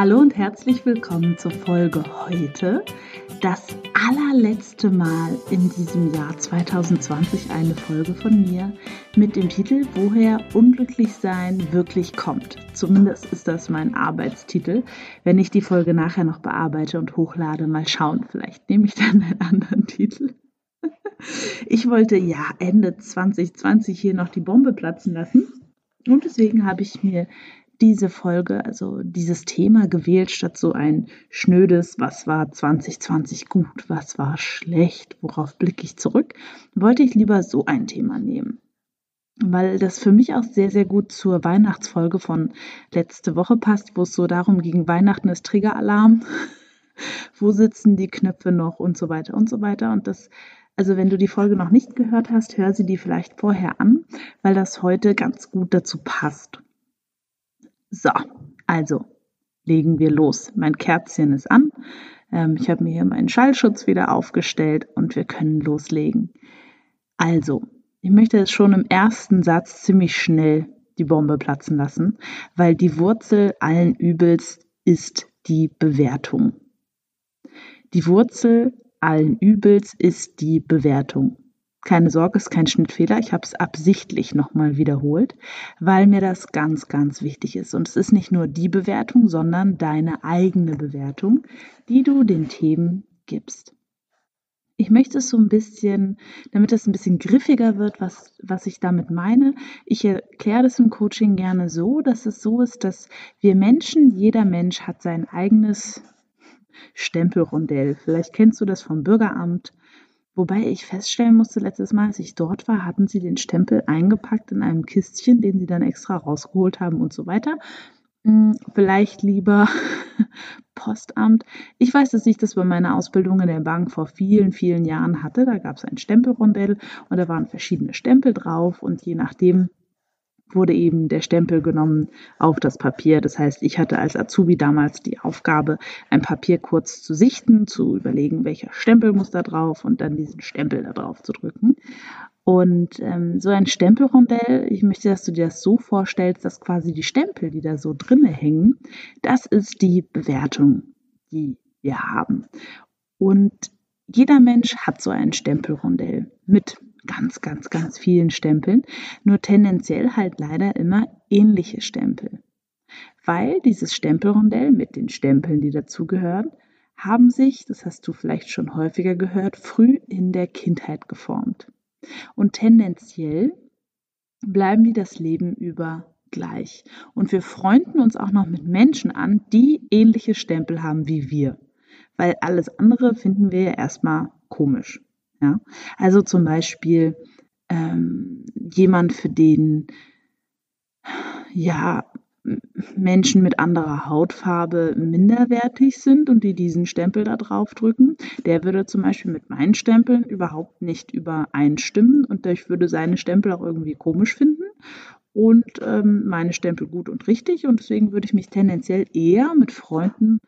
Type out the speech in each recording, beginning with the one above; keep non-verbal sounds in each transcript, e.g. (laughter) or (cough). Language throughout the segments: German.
Hallo und herzlich willkommen zur Folge heute. Das allerletzte Mal in diesem Jahr 2020 eine Folge von mir mit dem Titel Woher unglücklich sein wirklich kommt. Zumindest ist das mein Arbeitstitel. Wenn ich die Folge nachher noch bearbeite und hochlade, mal schauen. Vielleicht nehme ich dann einen anderen Titel. Ich wollte ja Ende 2020 hier noch die Bombe platzen lassen. Und deswegen habe ich mir diese Folge, also dieses Thema gewählt, statt so ein schnödes, was war 2020 gut, was war schlecht, worauf blicke ich zurück, wollte ich lieber so ein Thema nehmen. Weil das für mich auch sehr, sehr gut zur Weihnachtsfolge von letzte Woche passt, wo es so darum ging, Weihnachten ist Triggeralarm, (laughs) wo sitzen die Knöpfe noch und so weiter und so weiter. Und das also wenn du die Folge noch nicht gehört hast, hör sie dir vielleicht vorher an, weil das heute ganz gut dazu passt. So, also legen wir los. Mein Kerzchen ist an. Ähm, ich habe mir hier meinen Schallschutz wieder aufgestellt und wir können loslegen. Also, ich möchte es schon im ersten Satz ziemlich schnell die Bombe platzen lassen, weil die Wurzel allen Übels ist die Bewertung. Die Wurzel allen Übels ist die Bewertung. Keine Sorge, es ist kein Schnittfehler. Ich habe es absichtlich nochmal wiederholt, weil mir das ganz, ganz wichtig ist. Und es ist nicht nur die Bewertung, sondern deine eigene Bewertung, die du den Themen gibst. Ich möchte es so ein bisschen, damit es ein bisschen griffiger wird, was, was ich damit meine. Ich erkläre das im Coaching gerne so, dass es so ist, dass wir Menschen, jeder Mensch hat sein eigenes Stempelrondell. Vielleicht kennst du das vom Bürgeramt Wobei ich feststellen musste, letztes Mal, als ich dort war, hatten sie den Stempel eingepackt in einem Kistchen, den sie dann extra rausgeholt haben und so weiter. Hm, vielleicht lieber (laughs) Postamt. Ich weiß, dass ich das bei meiner Ausbildung in der Bank vor vielen, vielen Jahren hatte. Da gab es ein Stempelrondell und da waren verschiedene Stempel drauf und je nachdem, wurde eben der Stempel genommen auf das Papier. Das heißt, ich hatte als Azubi damals die Aufgabe, ein Papier kurz zu sichten, zu überlegen, welcher Stempel muss da drauf und dann diesen Stempel da drauf zu drücken. Und ähm, so ein Stempelrondell, ich möchte, dass du dir das so vorstellst, dass quasi die Stempel, die da so drinne hängen, das ist die Bewertung, die wir haben. Und jeder Mensch hat so ein Stempelrondell mit ganz, ganz, ganz vielen Stempeln, nur tendenziell halt leider immer ähnliche Stempel. Weil dieses Stempelrondell mit den Stempeln, die dazugehören, haben sich, das hast du vielleicht schon häufiger gehört, früh in der Kindheit geformt. Und tendenziell bleiben die das Leben über gleich. Und wir freunden uns auch noch mit Menschen an, die ähnliche Stempel haben wie wir. Weil alles andere finden wir ja erstmal komisch. Ja? Also zum Beispiel ähm, jemand, für den ja Menschen mit anderer Hautfarbe minderwertig sind und die diesen Stempel da drauf drücken, der würde zum Beispiel mit meinen Stempeln überhaupt nicht übereinstimmen und ich würde seine Stempel auch irgendwie komisch finden und ähm, meine Stempel gut und richtig und deswegen würde ich mich tendenziell eher mit Freunden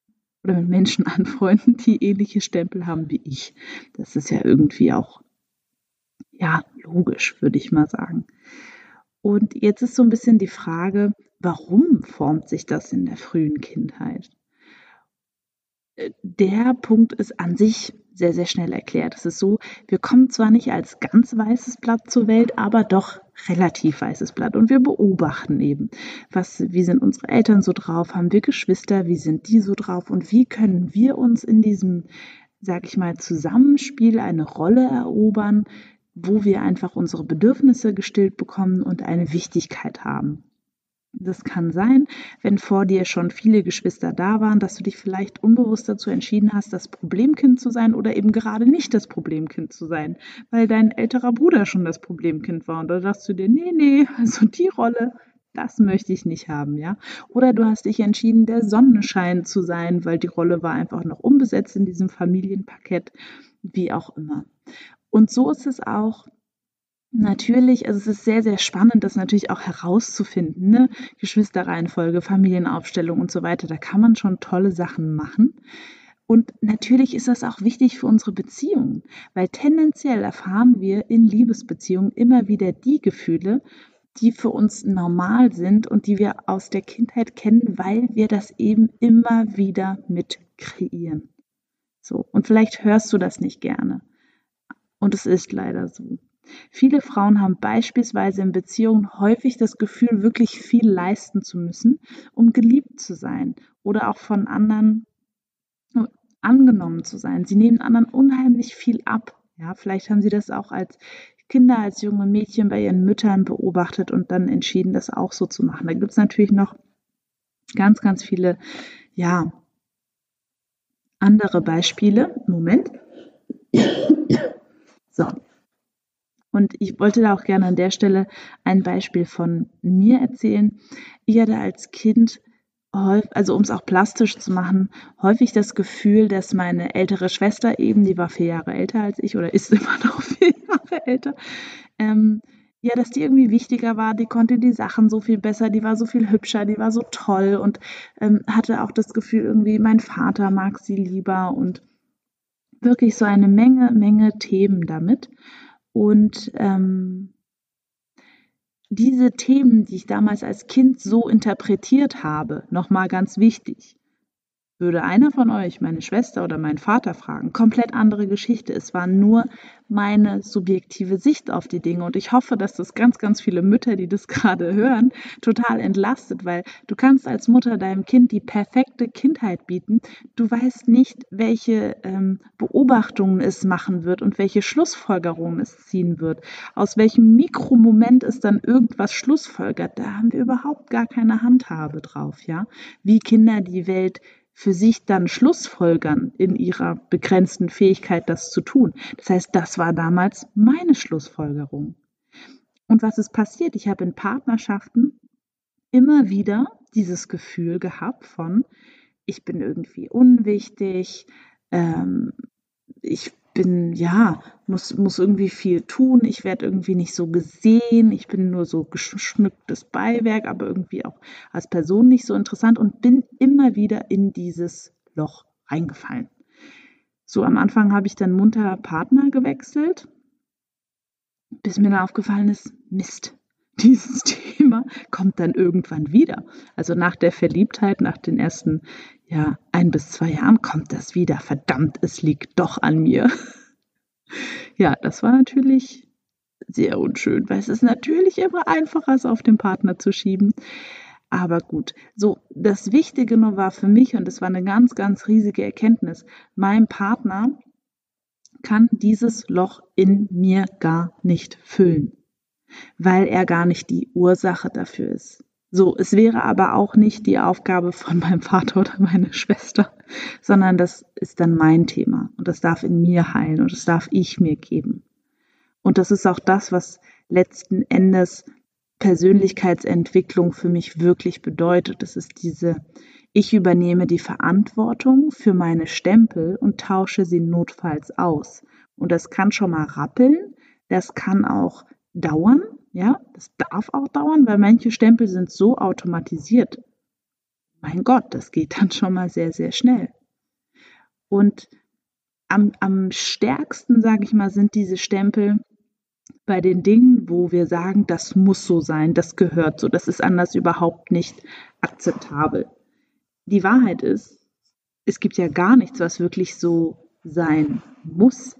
oder mit Menschen (laughs) anfreunden, die ähnliche Stempel haben wie ich. Das ist ja irgendwie auch, ja, logisch, würde ich mal sagen. Und jetzt ist so ein bisschen die Frage, warum formt sich das in der frühen Kindheit? Äh, der Punkt ist an sich sehr, sehr schnell erklärt. Es ist so, wir kommen zwar nicht als ganz weißes Blatt zur Welt, aber doch relativ weißes Blatt. Und wir beobachten eben, was, wie sind unsere Eltern so drauf, haben wir Geschwister, wie sind die so drauf und wie können wir uns in diesem, sag ich mal, Zusammenspiel eine Rolle erobern, wo wir einfach unsere Bedürfnisse gestillt bekommen und eine Wichtigkeit haben. Das kann sein, wenn vor dir schon viele Geschwister da waren, dass du dich vielleicht unbewusst dazu entschieden hast, das Problemkind zu sein oder eben gerade nicht das Problemkind zu sein, weil dein älterer Bruder schon das Problemkind war. Und da dachtest du dir, nee, nee, also die Rolle, das möchte ich nicht haben, ja. Oder du hast dich entschieden, der Sonnenschein zu sein, weil die Rolle war einfach noch unbesetzt in diesem Familienpaket, wie auch immer. Und so ist es auch Natürlich, also es ist sehr, sehr spannend, das natürlich auch herauszufinden. Ne? Geschwisterreihenfolge, Familienaufstellung und so weiter. Da kann man schon tolle Sachen machen. Und natürlich ist das auch wichtig für unsere Beziehungen, weil tendenziell erfahren wir in Liebesbeziehungen immer wieder die Gefühle, die für uns normal sind und die wir aus der Kindheit kennen, weil wir das eben immer wieder mit kreieren. So. Und vielleicht hörst du das nicht gerne. Und es ist leider so. Viele Frauen haben beispielsweise in Beziehungen häufig das Gefühl, wirklich viel leisten zu müssen, um geliebt zu sein oder auch von anderen angenommen zu sein. Sie nehmen anderen unheimlich viel ab. Ja, vielleicht haben sie das auch als Kinder, als junge Mädchen bei ihren Müttern beobachtet und dann entschieden, das auch so zu machen. Da gibt es natürlich noch ganz, ganz viele, ja, andere Beispiele. Moment. So. Und ich wollte da auch gerne an der Stelle ein Beispiel von mir erzählen. Ich hatte als Kind also um es auch plastisch zu machen, häufig das Gefühl, dass meine ältere Schwester eben, die war vier Jahre älter als ich oder ist (laughs) immer noch vier Jahre älter, ähm, ja, dass die irgendwie wichtiger war, die konnte die Sachen so viel besser, die war so viel hübscher, die war so toll und ähm, hatte auch das Gefühl, irgendwie mein Vater mag sie lieber und wirklich so eine Menge, Menge Themen damit. Und ähm, diese Themen, die ich damals als Kind so interpretiert habe, nochmal ganz wichtig. Würde einer von euch, meine Schwester oder meinen Vater fragen, komplett andere Geschichte. Es war nur meine subjektive Sicht auf die Dinge. Und ich hoffe, dass das ganz, ganz viele Mütter, die das (laughs) gerade hören, total entlastet, weil du kannst als Mutter deinem Kind die perfekte Kindheit bieten. Du weißt nicht, welche ähm, Beobachtungen es machen wird und welche Schlussfolgerungen es ziehen wird. Aus welchem Mikromoment es dann irgendwas schlussfolgert. Da haben wir überhaupt gar keine Handhabe drauf, ja. Wie Kinder die Welt für sich dann Schlussfolgern in ihrer begrenzten Fähigkeit, das zu tun. Das heißt, das war damals meine Schlussfolgerung. Und was ist passiert? Ich habe in Partnerschaften immer wieder dieses Gefühl gehabt von, ich bin irgendwie unwichtig, ähm, ich bin, ja, muss, muss irgendwie viel tun. Ich werde irgendwie nicht so gesehen. Ich bin nur so geschmücktes Beiwerk, aber irgendwie auch als Person nicht so interessant und bin immer wieder in dieses Loch reingefallen. So am Anfang habe ich dann munter Partner gewechselt, bis mir dann aufgefallen ist, Mist, (laughs) dieses Thema kommt dann irgendwann wieder. Also nach der Verliebtheit, nach den ersten ja, ein bis zwei Jahren kommt das wieder. Verdammt, es liegt doch an mir. (laughs) ja, das war natürlich sehr unschön, weil es ist natürlich immer einfacher, es auf den Partner zu schieben. Aber gut, so das Wichtige nur war für mich, und das war eine ganz, ganz riesige Erkenntnis, mein Partner kann dieses Loch in mir gar nicht füllen, weil er gar nicht die Ursache dafür ist. So, es wäre aber auch nicht die Aufgabe von meinem Vater oder meiner Schwester, sondern das ist dann mein Thema und das darf in mir heilen und das darf ich mir geben. Und das ist auch das, was letzten Endes Persönlichkeitsentwicklung für mich wirklich bedeutet. Das ist diese, ich übernehme die Verantwortung für meine Stempel und tausche sie notfalls aus. Und das kann schon mal rappeln, das kann auch dauern, ja, das darf auch dauern, weil manche Stempel sind so automatisiert. Mein Gott, das geht dann schon mal sehr, sehr schnell. Und am, am stärksten, sage ich mal, sind diese Stempel bei den Dingen, wo wir sagen, das muss so sein, das gehört so, das ist anders überhaupt nicht akzeptabel. Die Wahrheit ist, es gibt ja gar nichts, was wirklich so sein muss.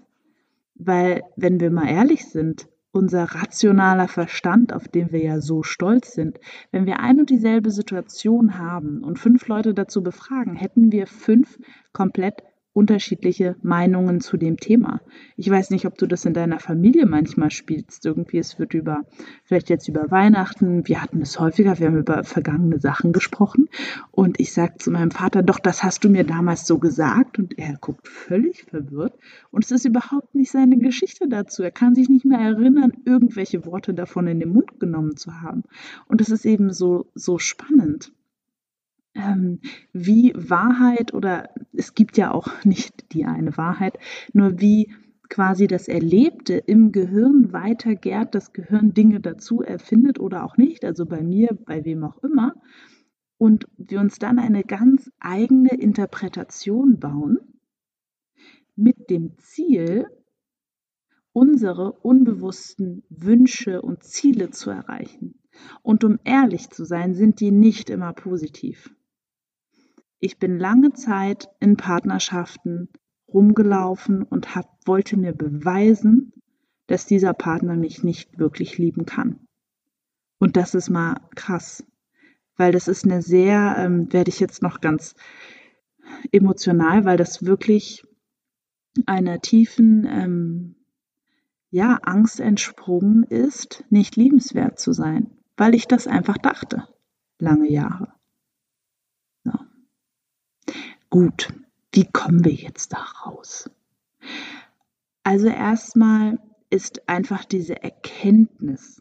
Weil, wenn wir mal ehrlich sind, unser rationaler Verstand, auf den wir ja so stolz sind, wenn wir ein und dieselbe Situation haben und fünf Leute dazu befragen, hätten wir fünf komplett unterschiedliche Meinungen zu dem Thema. Ich weiß nicht, ob du das in deiner Familie manchmal spielst. Irgendwie, es wird über, vielleicht jetzt über Weihnachten, wir hatten es häufiger, wir haben über vergangene Sachen gesprochen. Und ich sage zu meinem Vater, doch, das hast du mir damals so gesagt. Und er guckt völlig verwirrt. Und es ist überhaupt nicht seine Geschichte dazu. Er kann sich nicht mehr erinnern, irgendwelche Worte davon in den Mund genommen zu haben. Und es ist eben so, so spannend ähm, wie Wahrheit oder es gibt ja auch (laughs) nicht die eine Wahrheit, nur wie quasi das Erlebte im Gehirn weitergärt, das Gehirn Dinge dazu erfindet oder auch nicht, also bei mir, bei wem auch immer, und wir uns dann eine ganz eigene Interpretation bauen mit dem Ziel, unsere unbewussten Wünsche und Ziele zu erreichen. Und um ehrlich zu sein, sind die nicht immer positiv. Ich bin lange Zeit in Partnerschaften rumgelaufen und hab, wollte mir beweisen, dass dieser Partner mich nicht wirklich lieben kann. Und das ist mal krass, weil das ist eine sehr, ähm, werde ich jetzt noch ganz emotional, weil das wirklich einer tiefen ähm, ja, Angst entsprungen ist, nicht liebenswert zu sein, weil ich das einfach dachte, lange Jahre. So. Gut, wie kommen wir jetzt da raus? Also erstmal ist einfach diese Erkenntnis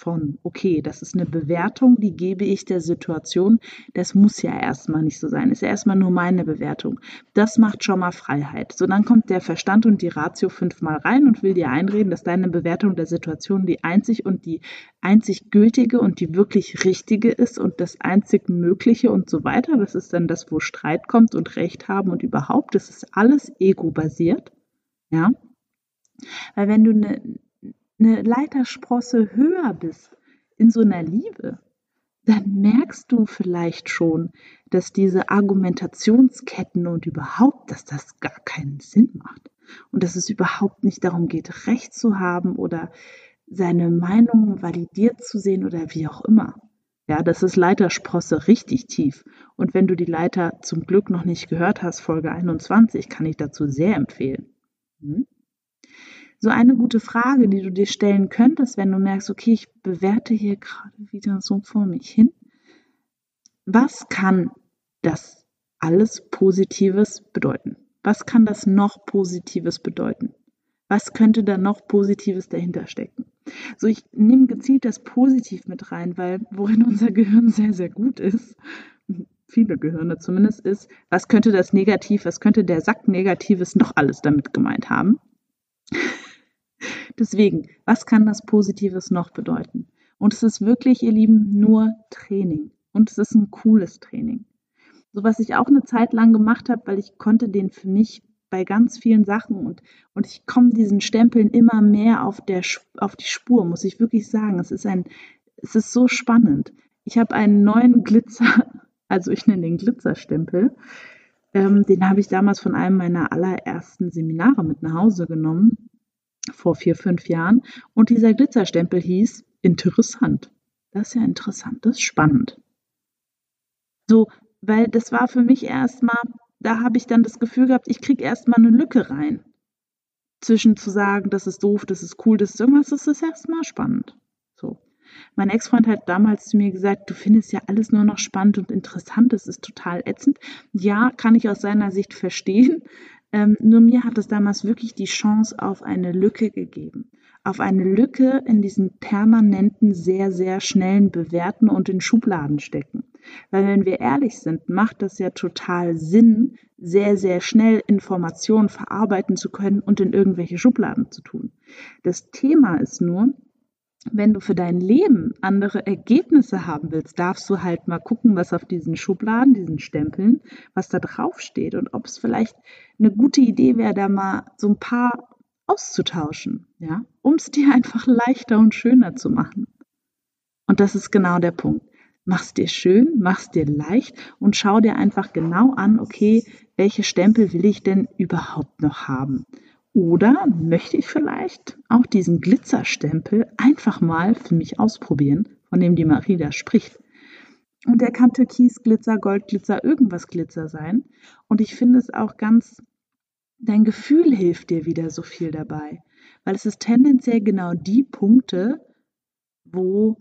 von, okay, das ist eine Bewertung, die gebe ich der Situation. Das muss ja erstmal nicht so sein. Ist ja erstmal nur meine Bewertung. Das macht schon mal Freiheit. So, dann kommt der Verstand und die Ratio fünfmal rein und will dir einreden, dass deine Bewertung der Situation die einzig und die einzig gültige und die wirklich richtige ist und das einzig mögliche und so weiter. Das ist dann das, wo Streit kommt und Recht haben und überhaupt. Das ist alles ego-basiert. Ja. Weil wenn du eine eine Leitersprosse höher bist in so einer Liebe, dann merkst du vielleicht schon, dass diese Argumentationsketten und überhaupt, dass das gar keinen Sinn macht und dass es überhaupt nicht darum geht, Recht zu haben oder seine Meinung validiert zu sehen oder wie auch immer. Ja, das ist Leitersprosse richtig tief. Und wenn du die Leiter zum Glück noch nicht gehört hast, Folge 21, kann ich dazu sehr empfehlen. Hm? So eine gute Frage, die du dir stellen könntest, wenn du merkst, okay, ich bewerte hier gerade wieder so vor mich hin. Was kann das alles Positives bedeuten? Was kann das noch Positives bedeuten? Was könnte da noch Positives dahinter stecken? So, ich nehme gezielt das Positiv mit rein, weil worin (laughs) unser Gehirn sehr, sehr gut ist, viele Gehirne zumindest, ist, was könnte das Negativ, was könnte der Sack Negatives noch alles damit gemeint haben? Deswegen, was kann das Positives noch bedeuten? Und es ist wirklich, ihr Lieben, nur Training. Und es ist ein cooles Training. So was ich auch eine Zeit lang gemacht habe, weil ich konnte den für mich bei ganz vielen Sachen und, und ich komme diesen Stempeln immer mehr auf, der, auf die Spur, muss ich wirklich sagen. Es ist ein, es ist so spannend. Ich habe einen neuen Glitzer, (laughs) also ich nenne den Glitzerstempel. Ähm, den habe ich damals von einem meiner allerersten Seminare mit nach Hause genommen vor vier, fünf Jahren. Und dieser Glitzerstempel hieß interessant. Das ist ja interessant, das ist spannend. So, weil das war für mich erstmal, da habe ich dann das Gefühl gehabt, ich kriege erstmal eine Lücke rein. Zwischen zu sagen, das ist doof, das ist cool, das ist irgendwas, das ist erstmal spannend. So. Mein Ex-Freund hat damals zu mir gesagt, du findest ja alles nur noch spannend und interessant, das ist total ätzend. Ja, kann ich aus seiner Sicht verstehen. Ähm, nur mir hat es damals wirklich die Chance auf eine Lücke gegeben. Auf eine Lücke in diesen permanenten, sehr, sehr schnellen Bewerten und in Schubladen stecken. Weil wenn wir ehrlich sind, macht das ja total Sinn, sehr, sehr schnell Informationen verarbeiten zu können und in irgendwelche Schubladen zu tun. Das Thema ist nur, wenn du für dein Leben andere Ergebnisse haben willst, darfst du halt mal gucken, was auf diesen Schubladen, diesen Stempeln, was da drauf steht und ob es vielleicht eine gute Idee wäre, da mal so ein paar auszutauschen, ja, um es dir (laughs) einfach leichter und schöner zu machen. Und das ist genau der Punkt. Mach's dir schön, mach's dir leicht und schau dir einfach genau an, okay, welche Stempel will ich denn überhaupt noch haben? Oder möchte ich vielleicht auch diesen Glitzerstempel einfach mal für mich ausprobieren, von dem die Marie da spricht? Und der kann Türkis, Glitzer, Goldglitzer, irgendwas Glitzer sein. Und ich finde es auch ganz, dein Gefühl hilft dir wieder so viel dabei. Weil es ist tendenziell genau die Punkte, wo,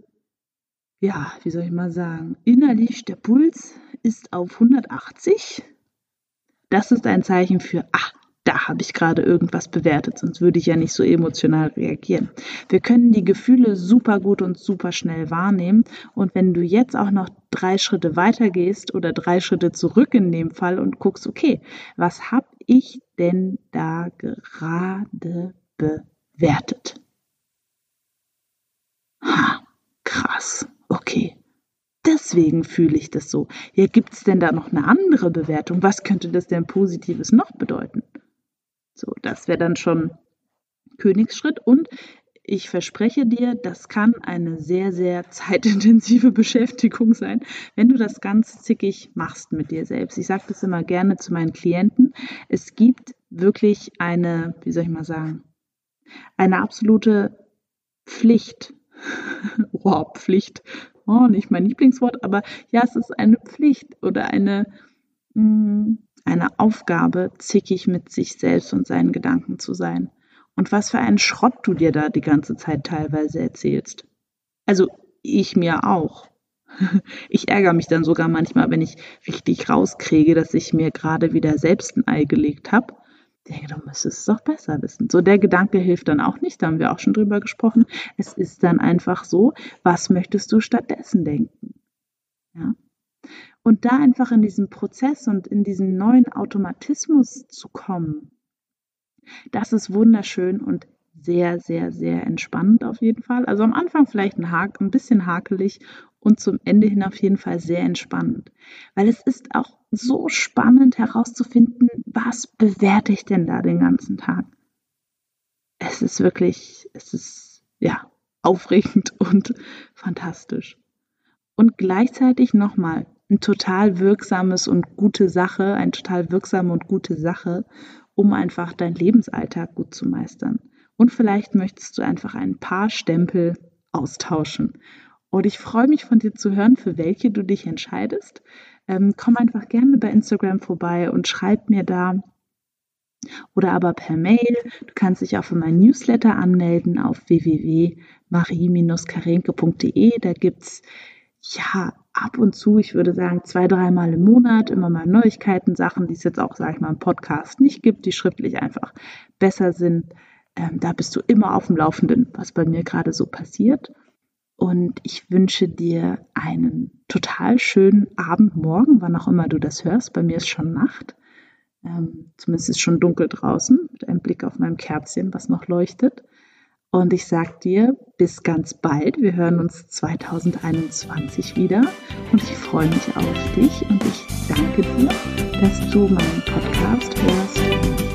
ja, wie soll ich mal sagen, innerlich der Puls ist auf 180. Das ist ein Zeichen für, ah, da habe ich gerade irgendwas bewertet, sonst würde ich ja nicht so emotional reagieren. Wir können die Gefühle super gut und super schnell wahrnehmen. Und wenn du jetzt auch noch drei Schritte weiter gehst oder drei Schritte zurück in dem Fall und guckst, okay, was habe ich denn da gerade bewertet? Ha, krass. Okay. Deswegen fühle ich das so. Ja, gibt es denn da noch eine andere Bewertung? Was könnte das denn Positives noch bedeuten? So, das wäre dann schon Königsschritt. Und ich verspreche dir, das kann eine sehr, sehr (laughs) zeitintensive Beschäftigung sein, wenn du das ganz zickig machst mit dir selbst. Ich sage das immer gerne zu meinen Klienten. Es gibt wirklich eine, wie soll ich mal sagen, eine absolute Pflicht. (laughs) wow, Pflicht. Oh, nicht mein Lieblingswort, aber ja, es ist eine Pflicht oder eine, mm, eine Aufgabe, zickig mit sich selbst und seinen Gedanken zu sein. Und was für einen Schrott du dir da die ganze Zeit teilweise erzählst. Also ich mir auch. (laughs) Ich ärgere mich dann sogar manchmal, wenn ich richtig rauskriege, dass ich mir gerade wieder selbst ein Ei gelegt habe denke, du müsstest es doch besser wissen. So, der Gedanke hilft dann auch nicht, da haben wir auch schon drüber gesprochen. Es ist dann einfach so, was möchtest du stattdessen denken? Ja. Und da einfach in diesen Prozess und in diesen neuen Automatismus zu kommen, das ist wunderschön und sehr, sehr, sehr entspannend auf jeden Fall. Also am Anfang vielleicht ein, ein bisschen hakelig und zum Ende hin auf jeden Fall sehr entspannend. Weil es ist auch so spannend herauszufinden, was bewerte ich denn da den ganzen Tag. Es ist wirklich, es ist ja aufregend (laughs) und fantastisch. Und gleichzeitig nochmal ein total wirksames und gute Sache, eine total wirksame und gute Sache, um einfach deinen Lebensalltag gut zu meistern. Und vielleicht möchtest du einfach ein paar Stempel austauschen und ich freue mich von dir zu hören, für welche du dich entscheidest. Ähm, komm einfach gerne bei Instagram vorbei und schreib mir da oder aber per Mail. Du kannst dich auch für meinen Newsletter anmelden auf www.marie-karenke.de. Da gibt es ja ab und zu, ich würde sagen zwei, dreimal im Monat, immer mal Neuigkeiten, Sachen, die es jetzt auch, sage ich mal, im Podcast nicht gibt, die schriftlich einfach besser sind. Ähm, da bist du immer auf dem Laufenden, was bei mir gerade so passiert. Und ich wünsche dir einen total schönen Abend, morgen, wann auch immer du das hörst. Bei mir ist schon Nacht. Ähm, zumindest ist schon dunkel draußen, mit einem Blick auf mein Kerzchen, was noch leuchtet. Und ich sage dir, bis ganz bald. Wir hören uns 2021 wieder. Und ich freue mich auf dich und ich danke dir, dass du meinen Podcast hörst